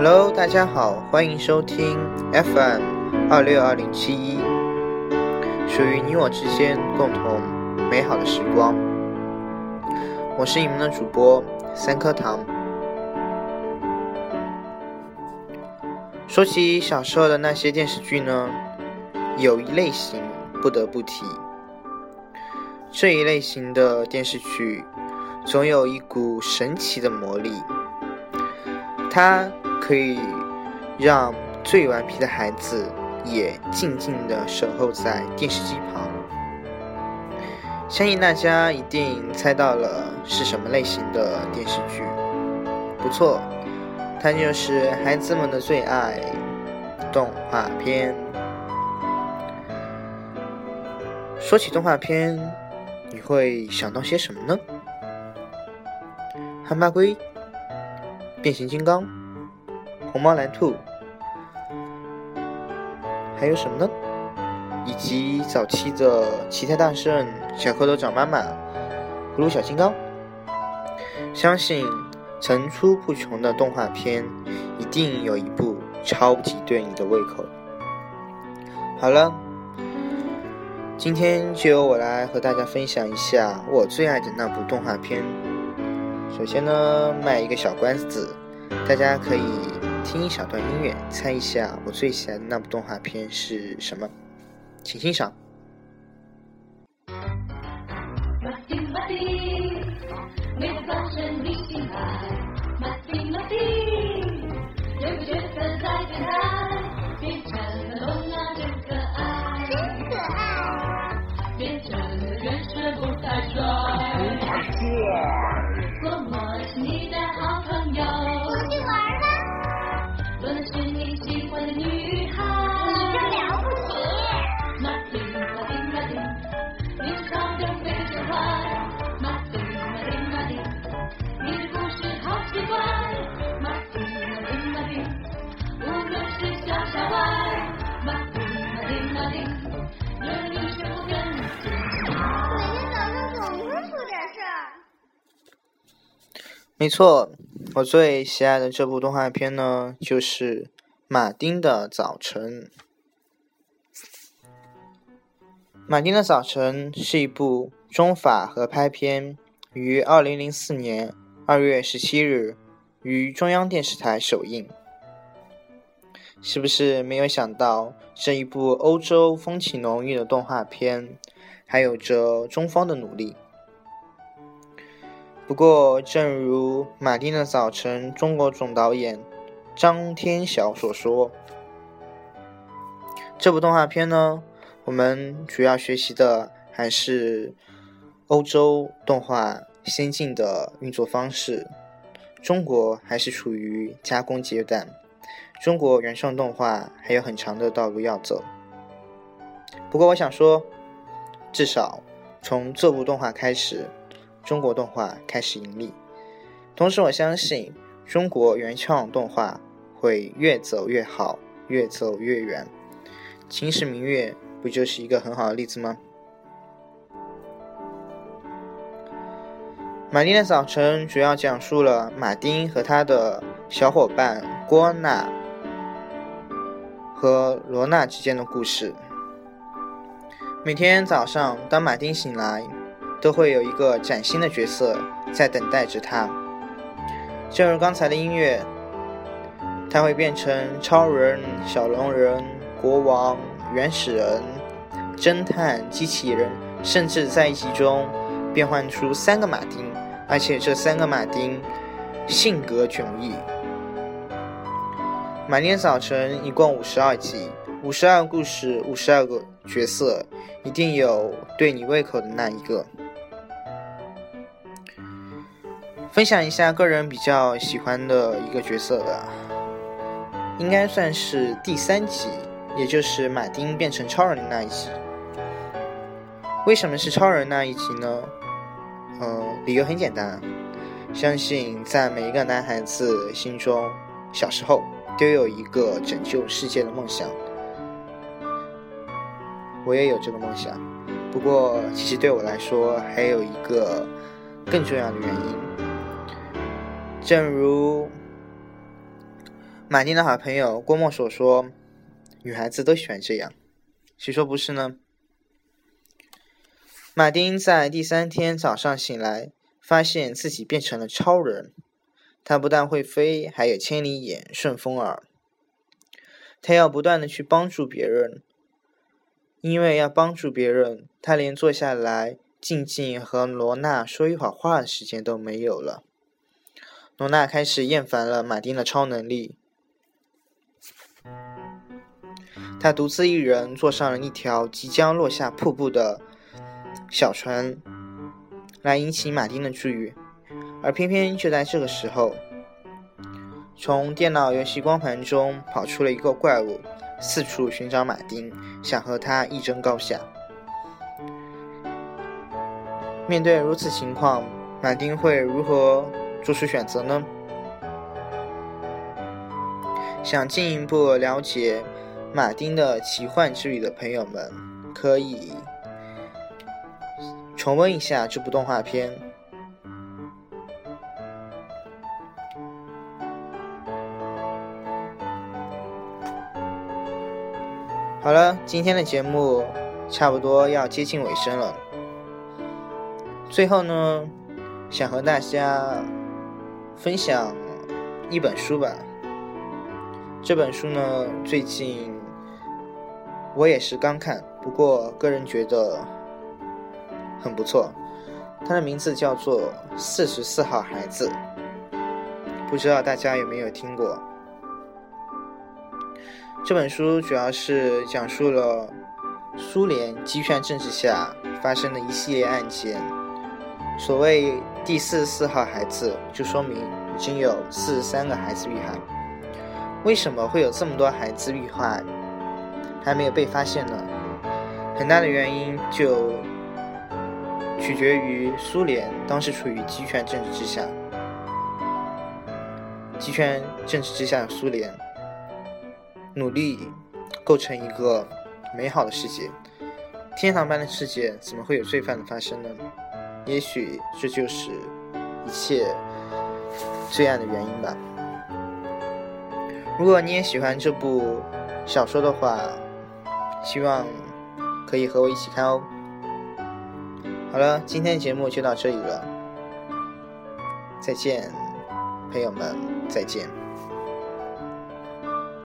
Hello，大家好，欢迎收听 FM 二六二零七一，属于你我之间共同美好的时光。我是你们的主播三颗糖。说起小时候的那些电视剧呢，有一类型不得不提。这一类型的电视剧，总有一股神奇的魔力，它。可以让最顽皮的孩子也静静的守候在电视机旁。相信大家一定猜到了是什么类型的电视剧，不错，它就是孩子们的最爱——动画片。说起动画片，你会想到些什么呢？憨巴龟、变形金刚。红猫蓝兔，还有什么呢？以及早期的奇特大圣、小蝌蚪找妈妈、葫芦小金刚，相信层出不穷的动画片，一定有一部超级对你的胃口。好了，今天就由我来和大家分享一下我最爱的那部动画片。首先呢，卖一个小关子，大家可以。听一小段音乐，猜一下我最喜欢的那部动画片是什么？请欣赏。没错，我最喜爱的这部动画片呢，就是《马丁的早晨》。《马丁的早晨》是一部中法合拍片，于二零零四年二月十七日于中央电视台首映。是不是没有想到，这一部欧洲风情浓郁的动画片，还有着中方的努力？不过，正如《马丁的早晨》中国总导演张天晓所说，这部动画片呢，我们主要学习的还是欧洲动画先进的运作方式，中国还是处于加工阶段，中国原创动画还有很长的道路要走。不过，我想说，至少从这部动画开始。中国动画开始盈利，同时我相信中国原创动画会越走越好，越走越远。《秦时明月》不就是一个很好的例子吗？《马丁的早晨》主要讲述了马丁和他的小伙伴郭娜和罗娜之间的故事。每天早上，当马丁醒来。都会有一个崭新的角色在等待着他。正如刚才的音乐，他会变成超人、小龙人、国王、原始人、侦探、机器人，甚至在一集中变换出三个马丁，而且这三个马丁性格迥异。马丁早晨一共五十二集，五十二个故事，五十二个角色，一定有对你胃口的那一个。分享一下个人比较喜欢的一个角色吧，应该算是第三集，也就是马丁变成超人的那一集。为什么是超人那一集呢？呃，理由很简单，相信在每一个男孩子心中，小时候。都有一个拯救世界的梦想，我也有这个梦想。不过，其实对我来说，还有一个更重要的原因。正如马丁的好朋友郭沫所说：“女孩子都喜欢这样。”谁说不是呢？马丁在第三天早上醒来，发现自己变成了超人。他不但会飞，还有千里眼、顺风耳。他要不断的去帮助别人，因为要帮助别人，他连坐下来静静和罗娜说一会儿话的时间都没有了。罗娜开始厌烦了马丁的超能力，他独自一人坐上了一条即将落下瀑布的小船，来引起马丁的注意。而偏偏就在这个时候，从电脑游戏光盘中跑出了一个怪物，四处寻找马丁，想和他一争高下。面对如此情况，马丁会如何做出选择呢？想进一步了解马丁的奇幻之旅的朋友们，可以重温一下这部动画片。好了，今天的节目差不多要接近尾声了。最后呢，想和大家分享一本书吧。这本书呢，最近我也是刚看，不过个人觉得很不错。它的名字叫做《四十四号孩子》，不知道大家有没有听过？这本书主要是讲述了苏联集权政治下发生的一系列案件。所谓第四十四号孩子，就说明已经有四十三个孩子遇害。为什么会有这么多孩子遇害还没有被发现呢？很大的原因就取决于苏联当时处于集权政治之下，集权政治之下的苏联。努力构成一个美好的世界，天堂般的世界怎么会有罪犯的发生呢？也许这就是一切罪案的原因吧。如果你也喜欢这部小说的话，希望可以和我一起看哦。好了，今天的节目就到这里了，再见，朋友们，再见。